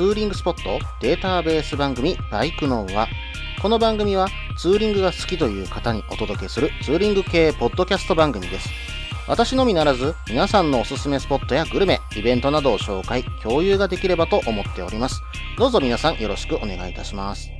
ツーリングスポットデータベース番組バイクノーは、この番組はツーリングが好きという方にお届けするツーリング系ポッドキャスト番組です。私のみならず、皆さんのおすすめスポットやグルメ、イベントなどを紹介、共有ができればと思っております。どうぞ皆さんよろしくお願いいたします。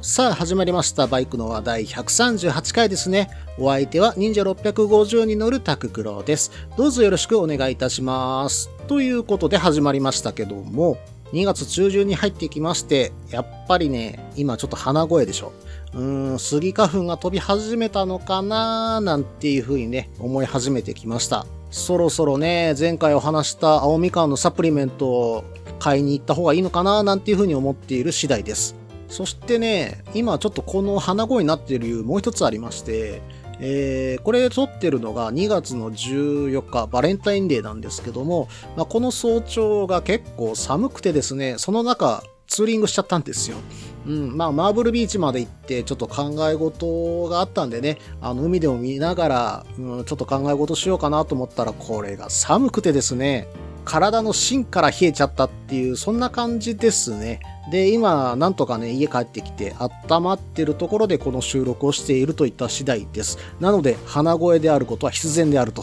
さあ、始まりました。バイクの話題138回ですね。お相手は忍者650に乗るタククロです。どうぞよろしくお願いいたします。ということで始まりましたけども、2月中旬に入ってきまして、やっぱりね、今ちょっと鼻声でしょ。うーん、スギ花粉が飛び始めたのかななんていう風にね、思い始めてきました。そろそろね、前回お話した青みかんのサプリメントを買いに行った方がいいのかななんていう風に思っている次第です。そしてね、今ちょっとこの鼻声になっている理由もう一つありまして、えー、これ撮ってるのが2月の14日、バレンタインデーなんですけども、まあ、この早朝が結構寒くてですね、その中、ツーリングしちゃったんですよ。うん、まあ、マーブルビーチまで行って、ちょっと考え事があったんでね、あの、海でも見ながら、うん、ちょっと考え事しようかなと思ったら、これが寒くてですね、体の芯から冷えちゃったっていう、そんな感じですね。で、今、なんとかね、家帰ってきて、温まってるところでこの収録をしているといった次第です。なので、鼻声であることは必然であると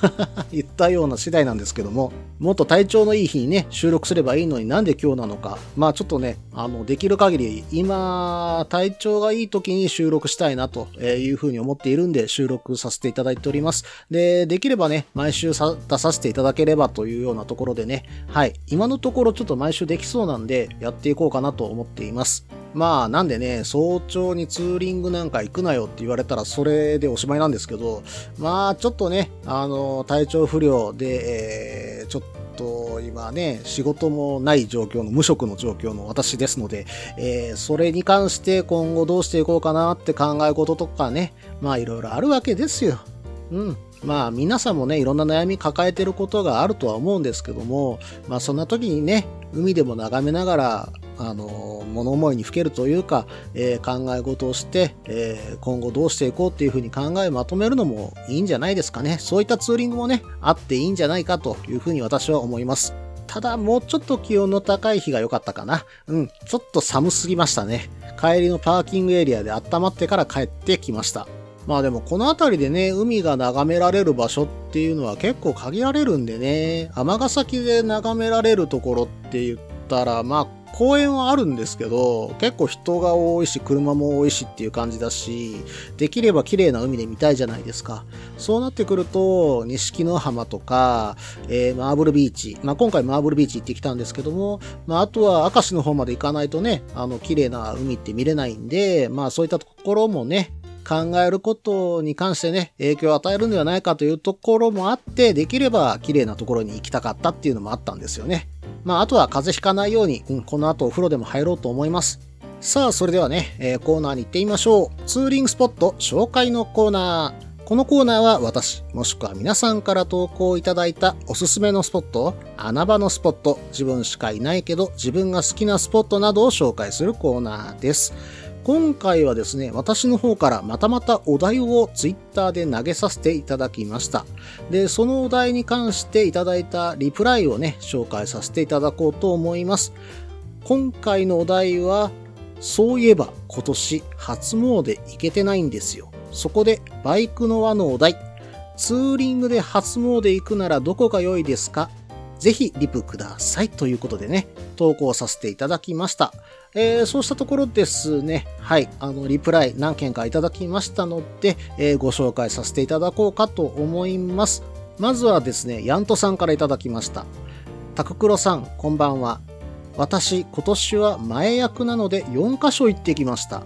言ったような次第なんですけども、もっと体調のいい日にね、収録すればいいのになんで今日なのか。まあちょっとね、あの、できる限り、今、体調がいい時に収録したいなというふうに思っているんで、収録させていただいております。で、できればね、毎週出させていただければというようなところでね、はい、今のところちょっと毎週できそうなんで、やっていこうこうかなと思っています。まあ、なんでね、早朝にツーリングなんか行くなよって言われたらそれでおしまいなんですけど、まあ、ちょっとね、あの、体調不良で、えー、ちょっと今ね、仕事もない状況の、無職の状況の私ですので、えー、それに関して今後どうしていこうかなって考え事とかね、まあいろいろあるわけですよ。うん。まあ皆さんもね、いろんな悩み抱えてることがあるとは思うんですけども、まあそんな時にね、海でも眺めながら、あの、物思いにふけるというか、えー、考え事をして、えー、今後どうしていこうっていうふうに考えまとめるのもいいんじゃないですかね。そういったツーリングもね、あっていいんじゃないかというふうに私は思います。ただ、もうちょっと気温の高い日が良かったかな。うん、ちょっと寒すぎましたね。帰りのパーキングエリアで温まってから帰ってきました。まあでもこの辺りでね、海が眺められる場所っていうのは結構限られるんでね、尼崎で眺められるところって言ったら、まあ公園はあるんですけど、結構人が多いし、車も多いしっていう感じだし、できれば綺麗な海で見たいじゃないですか。そうなってくると、錦の浜とか、えー、マーブルビーチ。まあ今回マーブルビーチ行ってきたんですけども、まああとは明石の方まで行かないとね、あの綺麗な海って見れないんで、まあそういったところもね、考えることに関してね、影響を与えるんではないかというところもあって、できれば綺麗なところに行きたかったっていうのもあったんですよね。まあ、あとは風邪ひかないように、うん、この後お風呂でも入ろうと思います。さあ、それではね、えー、コーナーに行ってみましょう。ツーリングスポット紹介のコーナー。このコーナーは私、もしくは皆さんから投稿いただいたおすすめのスポット、穴場のスポット、自分しかいないけど自分が好きなスポットなどを紹介するコーナーです。今回はですね、私の方からまたまたお題をツイッターで投げさせていただきました。で、そのお題に関していただいたリプライをね、紹介させていただこうと思います。今回のお題は、そういえば今年初詣行けてないんですよ。そこでバイクの輪のお題。ツーリングで初詣行くならどこが良いですか？ぜひリプください。ということでね、投稿させていただきました。えー、そうしたところですね、はい、あの、リプライ何件かいただきましたので、えー、ご紹介させていただこうかと思います。まずはですね、ヤントさんからいただきました。タククロさん、こんばんは。私、今年は前役なので4カ所行ってきました。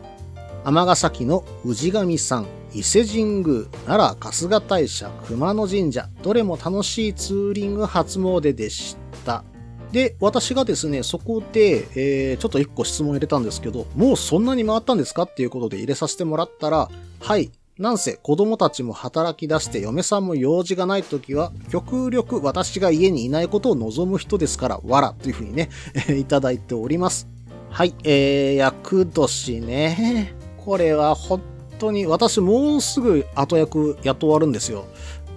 尼崎の氏神さん、伊勢神宮、奈良春日大社、熊野神社、どれも楽しいツーリング初詣でした。で、私がですね、そこで、えー、ちょっと一個質問入れたんですけど、もうそんなに回ったんですかっていうことで入れさせてもらったら、はい、なんせ子供たちも働き出して嫁さんも用事がない時は、極力私が家にいないことを望む人ですから、わらというふうにね、いただいております。はい、えー、役年ね。これは本当に、私もうすぐ後役やっと終わるんですよ。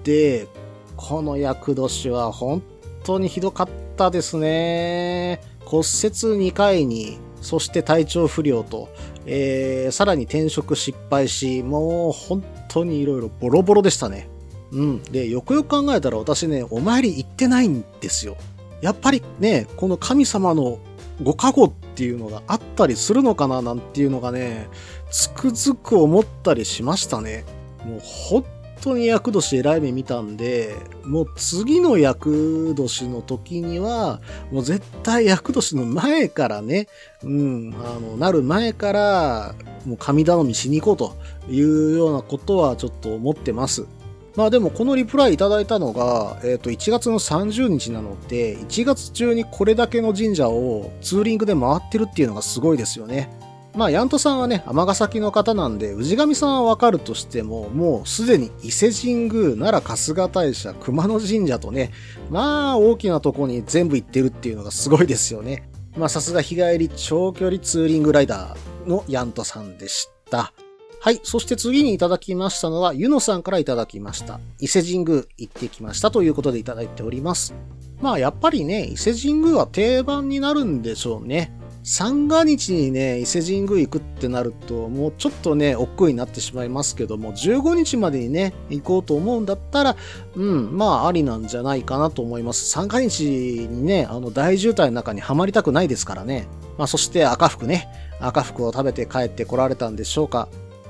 で、この役年は本当にひどかったですね。骨折2回に、そして体調不良と、えー、さらに転職失敗し、もう本当に色々ボロボロでしたね。うん。で、よくよく考えたら私ね、お参り行ってないんですよ。やっぱりね、この神様のご加護っていうのがあったりするのかななんていうのがね、つくづく思ったりしましたね。もう本当に厄年偉い目見たんで、もう次の厄年の時には、もう絶対厄年の前からね、うん、あの、なる前から、もう神頼みしに行こうというようなことはちょっと思ってます。まあでもこのリプライいただいたのが、えっ、ー、と1月の30日なので、1月中にこれだけの神社をツーリングで回ってるっていうのがすごいですよね。まあ、ヤントさんはね、尼崎の方なんで、氏神さんはわかるとしても、もうすでに伊勢神宮、奈良春日大社、熊野神社とね、まあ、大きなとこに全部行ってるっていうのがすごいですよね。まあ、さすが日帰り長距離ツーリングライダーのヤントさんでした。はい。そして次にいただきましたのは、ゆのさんからいただきました。伊勢神宮行ってきましたということでいただいております。まあやっぱりね、伊勢神宮は定番になるんでしょうね。三が日にね、伊勢神宮行くってなると、もうちょっとね、億劫になってしまいますけども、15日までにね、行こうと思うんだったら、うん、まあありなんじゃないかなと思います。三が日にね、あの大渋滞の中にはまりたくないですからね。まあそして赤服ね、赤服を食べて帰ってこられたんでしょうか。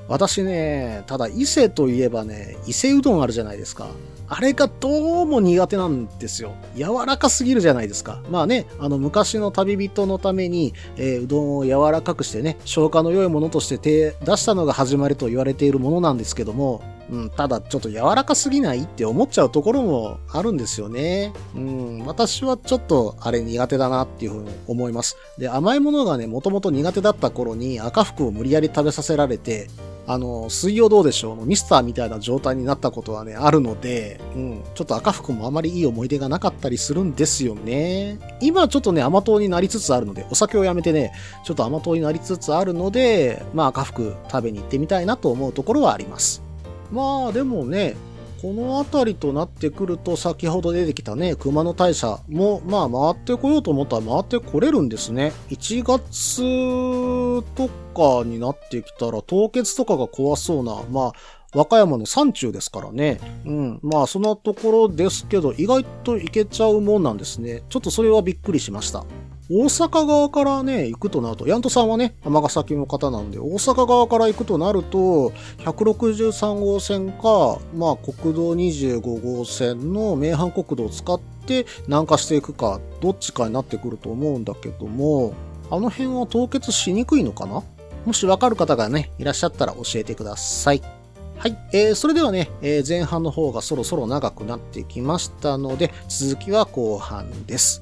私ね、ただ伊勢といえばね、伊勢うどんあるじゃないですか。あれがどうも苦手なんですよ。柔らかすぎるじゃないですか。まあね、あの昔の旅人のために、えー、うどんを柔らかくしてね、消化の良いものとして手出したのが始まりと言われているものなんですけども、うん、ただちょっと柔らかすぎないって思っちゃうところもあるんですよね。うん、私はちょっとあれ苦手だなっていうふうに思います。で、甘いものがね、もともと苦手だった頃に赤服を無理やり食べさせられて、あの、水曜どうでしょう？のミスターみたいな状態になったことはね、あるので、うん、ちょっと赤服もあまりいい思い出がなかったりするんですよね。今ちょっとね、甘党になりつつあるので、お酒をやめてね、ちょっと甘党になりつつあるので、まあ赤服食べに行ってみたいなと思うところはあります。まあでもね、この辺りとなってくると、先ほど出てきたね、熊野大社も、まあ回ってこようと思ったら回ってこれるんですね。1月とかになってきたら、凍結とかが怖そうな、まあ、和歌山の山中ですからね。うん。まあ、そんなところですけど、意外と行けちゃうもんなんですね。ちょっとそれはびっくりしました。大阪側からね、行くとなると、ヤントさんはね、尼崎の方なんで、大阪側から行くとなると、163号線か、まあ、国道25号線の名阪国道を使って南下していくか、どっちかになってくると思うんだけども、あの辺は凍結しにくいのかな？もしわかる方がね、いらっしゃったら教えてください。はい。えー、それではね、えー、前半の方がそろそろ長くなってきましたので、続きは後半です。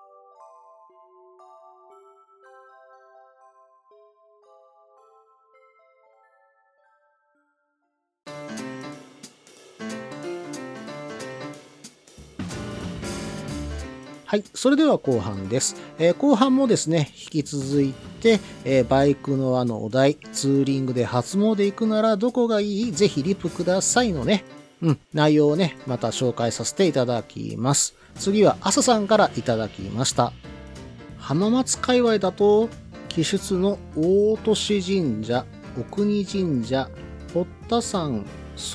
はい。それでは後半です。えー、後半もですね、引き続いて、えー、バイクのあのお題、ツーリングで初詣行くならどこがいい？ぜひリプくださいのね、うん、内容をね、また紹介させていただきます。次は朝さんからいただきました。浜松界隈だと、記述の大年神社、お国神社、堀田山、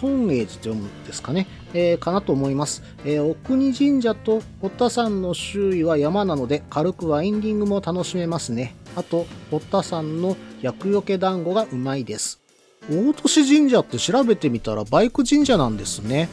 孫英寺と読むんですかね、えー、かなと思います。えー、お国神社と堀田山の周囲は山なので軽くワインディングも楽しめますね。あと、堀田山の厄除け団子がうまいです。大年神社って調べてみたらバイク神社なんですね。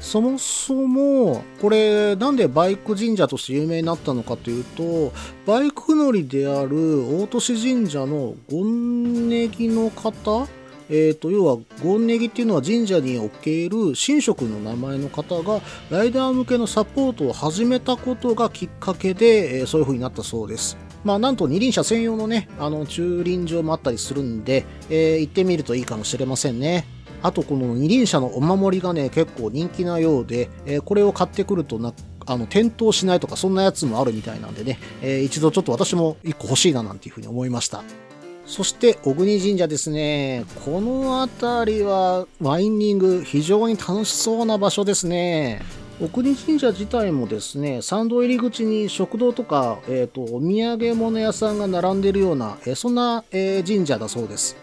そもそも、これ、なんでバイク神社として有名になったのかというと、バイク乗りである大年神社の権ネギの方えーと、要は権ネギっていうのは神社における神職の名前の方がライダー向けのサポートを始めたことがきっかけで、えー、そういう風になったそうです。まあ、なんと二輪車専用のね、あの駐輪場もあったりするんで、えー、行ってみるといいかもしれませんね。あとこの二輪車のお守りがね、結構人気なようで、えー、これを買ってくるとな、あの、転倒しないとかそんなやつもあるみたいなんでね、えー、一度ちょっと私も一個欲しいななんていうふうに思いました。そして、小国神社ですね。この辺りは、ワインディング、非常に楽しそうな場所ですね。小国神社自体もですね、参道入り口に食堂とか、え、ー、と、お土産物屋さんが並んでるような、えー、そんな、えー、神社だそうです。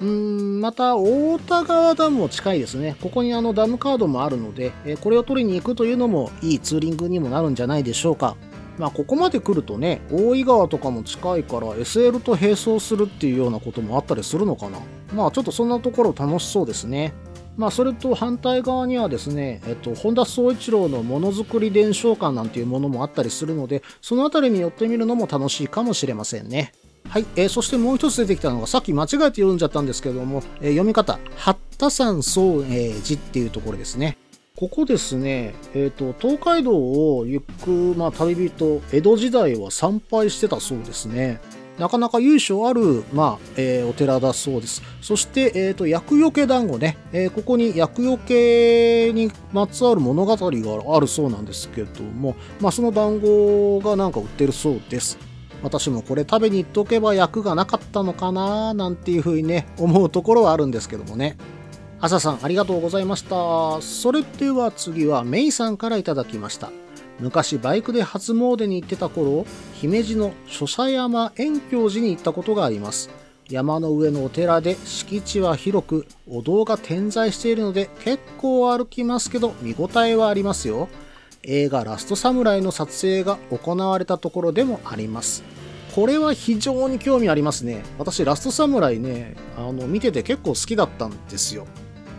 うん、また、大田川ダムも近いですね。ここにあのダムカードもあるので、えこれを取りに行くというのもいいツーリングにもなるんじゃないでしょうか。まあ、ここまで来るとね、大井川とかも近いから SL と並走するっていうようなこともあったりするのかな。まあ、ちょっとそんなところ楽しそうですね。まあ、それと反対側にはですね、えっと、本田宗一郎のものづくり伝承館なんていうものもあったりするので、そのあたりに寄ってみるのも楽しいかもしれませんね。はい、えー、そしてもう一つ出てきたのが、さっき間違えて読んじゃったんですけども、えー、読み方、八田山宗永寺っていうところですね。ここですね、えっ、ー、と、東海道を行く、まあ、旅人、江戸時代は参拝してたそうですね。なかなか由緒ある、まあ、えー、お寺だそうです。そして、え、ー、と、厄除け団子ね、えー、ここに厄除けにまつわる物語があるそうなんですけども、まあ、その団子がなんか売ってるそうです。私もこれ食べに行っとけば役がなかったのかななんていうふうにね、思うところはあるんですけどもね。朝さんありがとうございました。それでは次はメイさんからいただきました。昔バイクで初詣に行ってた頃、姫路の諸佐山遠教寺に行ったことがあります。山の上のお寺で敷地は広く、お堂が点在しているので結構歩きますけど見応えはありますよ。映画ラストサムライの撮影が行われたところでもあります。これは非常に興味ありますね。私ラストサムライね、あの見てて結構好きだったんですよ。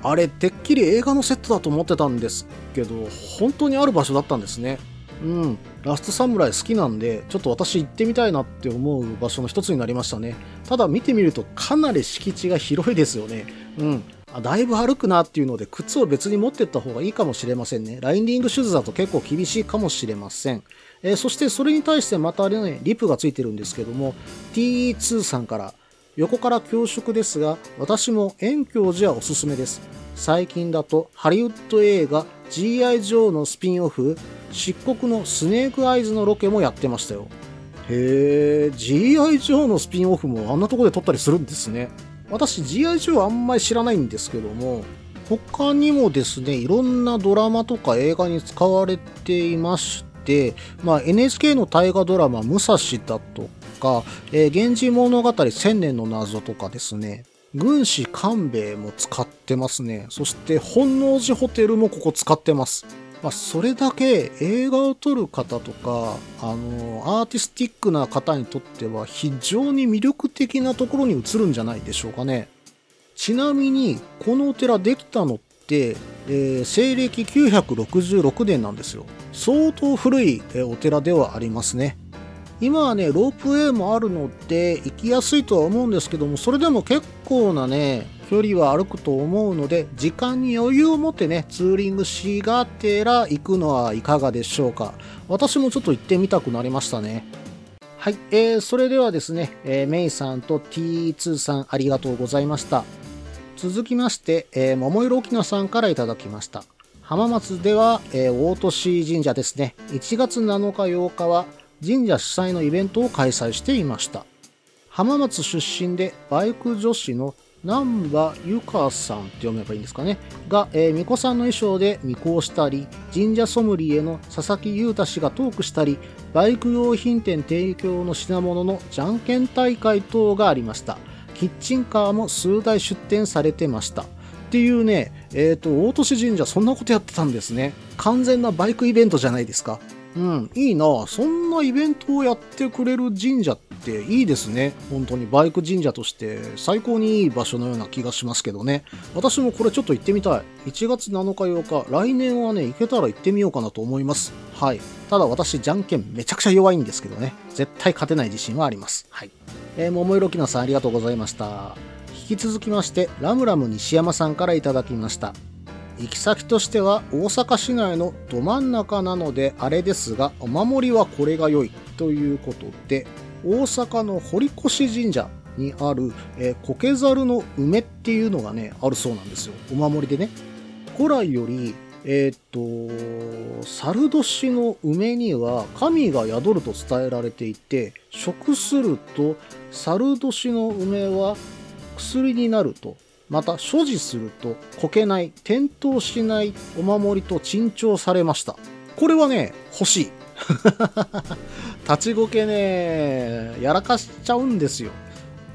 あれ、てっきり映画のセットだと思ってたんですけど、本当にある場所だったんですね。うん、ラストサムライ好きなんで、ちょっと私行ってみたいなって思う場所の一つになりましたね。ただ見てみるとかなり敷地が広いですよね。うん。あだいぶ歩くなっていうので、靴を別に持ってった方がいいかもしれませんね。ラインディングシューズだと結構厳しいかもしれません。えー、そしてそれに対してまたね、リプがついてるんですけども、T2 さんから、横から恐縮ですが、私も遠教寺はおすすめです。最近だとハリウッド映画 G.I. ジョーのスピンオフ、漆黒のスネークアイズのロケもやってましたよ。へえ、G.I. ジョーのスピンオフもあんなとこで撮ったりするんですね。私 G.I. ジョーあんまり知らないんですけども、他にもですね、いろんなドラマとか映画に使われていまして、まあ、NHK の大河ドラマ、武蔵だとか、えー、源氏物語千年の謎とかですね、軍師官兵衛も使ってますね。そして本能寺ホテルもここ使ってます。まあ、それだけ映画を撮る方とか、あの、アーティスティックな方にとっては非常に魅力的なところに映るんじゃないでしょうかね。ちなみに、このお寺できたのって、えー、西暦966年なんですよ。相当古いお寺ではありますね。今はね、ロープウェイもあるので行きやすいとは思うんですけども、それでも結構なね、距離は歩くと思うので、時間に余裕を持ってね、ツーリングしがてら行くのはいかがでしょうか。私もちょっと行ってみたくなりましたね。はい、えー、それではですね、えー、メイさんと T2 さんありがとうございました。続きまして、えー、桃色沖縄さんからいただきました。浜松では、えー、大年神社ですね。1月7日8日は神社主催のイベントを開催していました。浜松出身でバイク女子の南波ゆかさんって読めばいいんですかね。が、えー、巫女さんの衣装で巫女をしたり、神社ソムリエの佐々木優太氏がトークしたり、バイク用品店提供の品物のじゃんけん大会等がありました。キッチンカーも数台出店されてました。っていうね、えっ、ー、と、大年神社そんなことやってたんですね。完全なバイクイベントじゃないですか。うん、いいなそんなイベントをやってくれる神社っていいですね。本当にバイク神社として最高にいい場所のような気がしますけどね。私もこれちょっと行ってみたい。1月7日8日、来年はね、行けたら行ってみようかなと思います。はい。ただ私、じゃんけんめちゃくちゃ弱いんですけどね。絶対勝てない自信はあります。はい。えー、桃色きなさんありがとうございました。引き続きまして、ラムラム西山さんからいただきました。行き先としては大阪市内のど真ん中なのであれですが、お守りはこれが良いということで、大阪の堀越神社にある、えー、苔猿の梅っていうのがね、あるそうなんですよ。お守りでね。古来より、えっ、ー、と、猿年の梅には神が宿ると伝えられていて、食すると猿年の梅は薬になるとまた所持するとこけない転倒しないお守りと珍重されましたこれはね欲しい 立ちこけねやらかしちゃうんですよ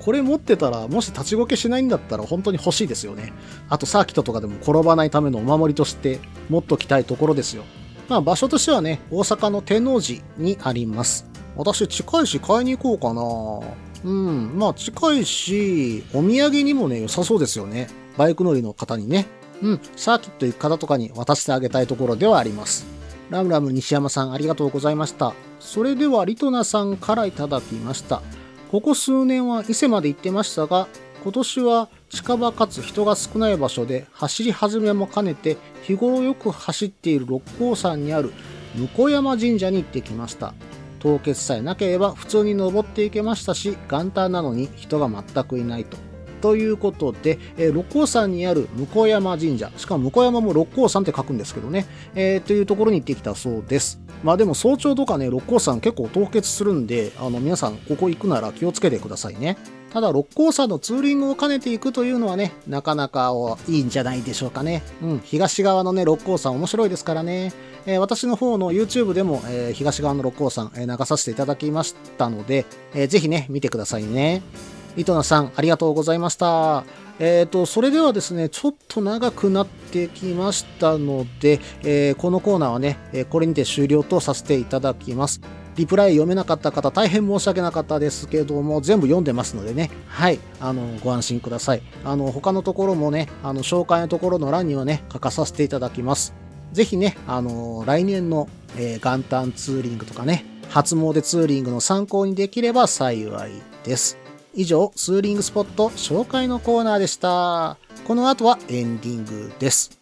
これ持ってたら、もし立ちこけしないんだったら本当に欲しいですよね。あとサーキットとかでも転ばないためのお守りとして持っときたいところですよ。まあ場所としてはね、大阪の天王寺にあります。私近いし買いに行こうかなうん、まあ近いし、お土産にもね、良さそうですよね。バイク乗りの方にね。うん、サーキット行く方とかに渡してあげたいところではあります。ラムラム西山さんありがとうございました。それではリトナさんからいただきました。ここ数年は伊勢まで行ってましたが、今年は近場かつ人が少ない場所で走り始めも兼ねて日頃よく走っている六甲山にある向山神社に行ってきました。凍結さえなければ普通に登っていけましたし、元旦なのに人が全くいないと。ということで、えー、六甲山にある向山神社、しかも向山も六甲山って書くんですけどね、えー、というところに行ってきたそうです。まあでも早朝とかね、六甲山結構凍結するんで、あの皆さんここ行くなら気をつけてくださいね。ただ、六甲山のツーリングを兼ねていくというのはね、なかなかいいんじゃないでしょうかね。うん、東側のね、六甲山面白いですからね。えー、私の方の YouTube でも、えー、東側の六甲山、えー、流させていただきましたので、えー、ぜひね、見てくださいね。糸名さん、ありがとうございました。えっ、ー、と、それではですね、ちょっと長くなってきましたので、えー、このコーナーはね、えこれにて終了とさせていただきます。リプライ読めなかった方、大変申し訳なかったですけども、全部読んでますのでね、はい、あの、ご安心ください。あの、他のところもね、あの、紹介のところの欄にはね、書かさせていただきます。ぜひね、あの、来年の、えー、元旦ツーリングとかね、初詣ツーリングの参考にできれば幸いです。以上、ツーリングスポット紹介のコーナーでした。この後はエンディングです。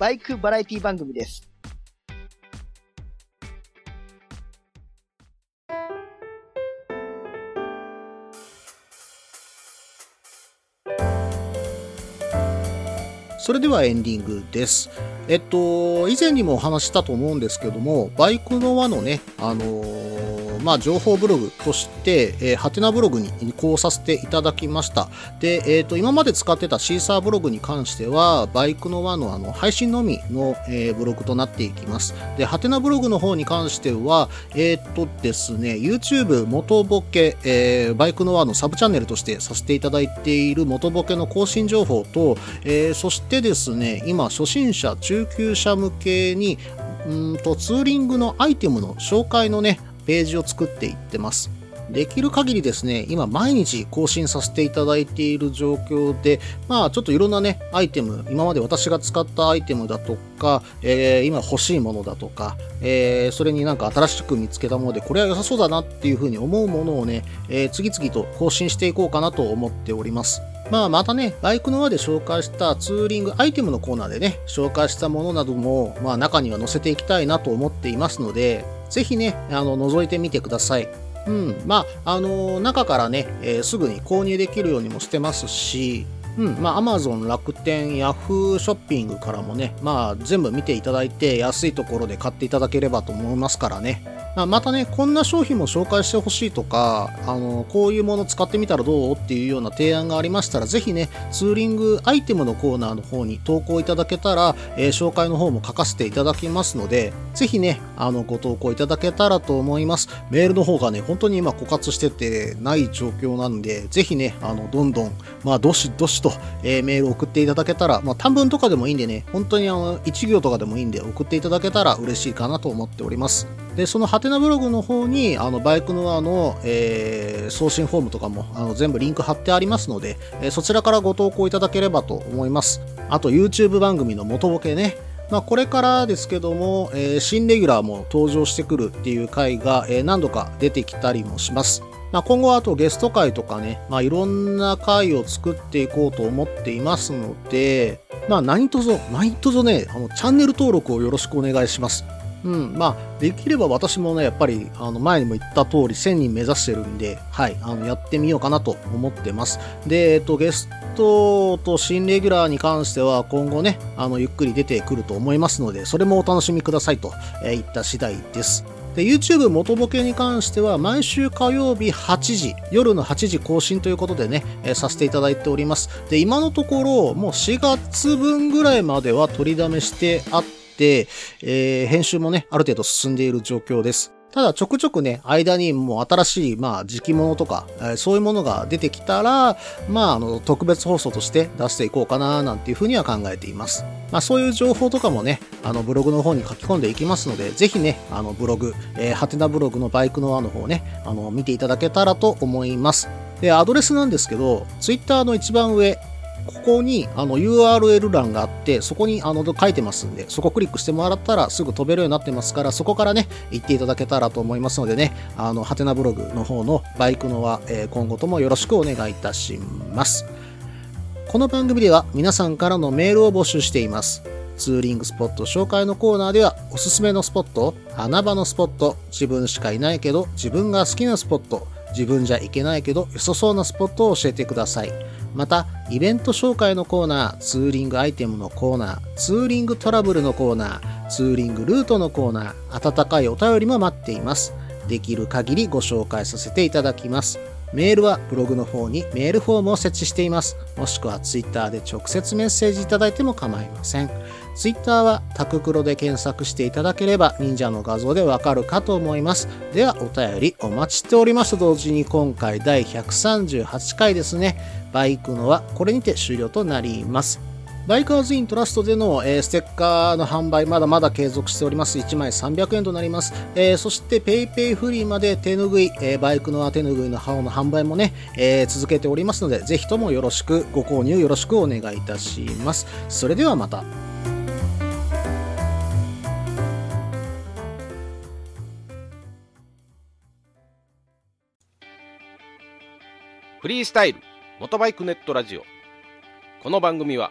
バイクバラエティ番組です。それではエンディングです。えっと、以前にもお話したと思うんですけども、バイクの輪のね、あのーまあ、情報ブログとして、えー、ハテナブログに移行させていただきました。で、えっ、ー、と、今まで使ってたシーサーブログに関しては、バイクの輪のあの配信のみの、えー、ブログとなっていきます。で、ハテナブログの方に関しては、えっ、とですね、YouTube 元ボケ、えー、バイクの輪のサブチャンネルとしてさせていただいている元ボケの更新情報と、えー、そしてですね、今、初心者、中級者向けに、うんとツーリングのアイテムの紹介のね、ページを作っていってます。できる限りですね、今毎日更新させていただいている状況で、まあちょっといろんなね、アイテム、今まで私が使ったアイテムだとか、えー今欲しいものだとか、えーそれになんか新しく見つけたもので、これは良さそうだなっていうふうに思うものをね、えー次々と更新していこうかなと思っております。まあまたね、バイクの輪で紹介したツーリングアイテムのコーナーでね、紹介したものなども、まあ中には載せていきたいなと思っていますので、ぜひね、あの、覗いてみてください。うん、まあ、あの中からね、えーすぐに購入できるようにもしてますし、うん、まあ、Amazon、楽天、Yahoo ショッピングからもね、まあ、全部見ていただいて、安いところで買っていただければと思いますからね。まあまたね、こんな商品も紹介してほしいとか、あの、こういうもの使ってみたらどう？っていうような提案がありましたら、ぜひね、ツーリングアイテムのコーナーの方に投稿いただけたら、えー紹介の方も書かせていただきますので、ぜひね、あの、ご投稿いただけたらと思います。メールの方がね、本当に今枯渇しててない状況なんで、ぜひね、あの、どんどん、まあ、どしどしと、えーメール送っていただけたら、まあ、短文とかでもいいんでね、本当にあの、1行とかでもいいんで、送っていただけたら嬉しいかなと思っております。で、そのハテナブログの方に、あの、バイクのあの、えー送信フォームとかも、あの、全部リンク貼ってありますので、えーそちらからご投稿いただければと思います。あと、YouTube 番組の元ボケね、まあ、これからですけども、えー新レギュラーも登場してくるっていう回が、えー何度か出てきたりもします。まあ、今後はあとゲスト会とかね、まあ、いろんな回を作っていこうと思っていますので、まあ、何卒、何卒ね、あの、チャンネル登録をよろしくお願いします。うん、まあ、できれば私もね、やっぱり、あの、前にも言った通り、1000人目指してるんで、はい、あの、やってみようかなと思ってます。で、えっと、ゲストと新レギュラーに関しては、今後ね、あの、ゆっくり出てくると思いますので、それもお楽しみくださいと、えー言った次第です。で、YouTube 元ボケに関しては、毎週火曜日8時、夜の8時更新ということでね、えーさせていただいております。で、今のところ、もう4月分ぐらいまでは取りだめしてあって、えー編集もね、ある程度進んでいる状況です。ただちょくちょくね、間にもう新しい、まあ、時期物とか、えーそういうものが出てきたら、まあ、あの、特別放送として出していこうかな、なんていうふうには考えています。まあ、そういう情報とかもね、あの、ブログの方に書き込んでいきますので、ぜひね、あの、ブログ、えー、はてなブログのバイクの輪の方ね、あの、見ていただけたらと思います。で、アドレスなんですけど、ツイッターの一番上、ここにあの URL 欄があって、そこにあの書いてますんで、そこをクリックしてもらったらすぐ飛べるようになってますから、そこからね、行っていただけたらと思いますのでね、あの、ハテナブログの方のバイクのは、えー今後ともよろしくお願いいたします。この番組では皆さんからのメールを募集しています。ツーリングスポット紹介のコーナーでは、おすすめのスポット、穴場のスポット、自分しかいないけど自分が好きなスポット、自分じゃ行けないけど良さそうなスポットを教えてください。また、イベント紹介のコーナー、ツーリングアイテムのコーナー、ツーリングトラブルのコーナー、ツーリングルートのコーナー、温かいお便りも待っています。できる限りご紹介させていただきます。メールはブログの方にメールフォームを設置しています。もしくはツイッターで直接メッセージいただいても構いません。ツイッターはタククロで検索していただければ忍者の画像でわかるかと思います。ではお便りお待ちしておりますと同時に今回第138回ですね。バイクのはこれにて終了となります。バイカーズイントラストでの、えーステッカーの販売まだまだ継続しております。1枚300円となります。えーそして PayPay フリーまで手ぬぐい、えーバイクの手ぬぐいの刃の販売もね、えー続けておりますので、ぜひともよろしくご購入よろしくお願いいたします。それではまた。フリースタイル元バイクネットラジオこの番組は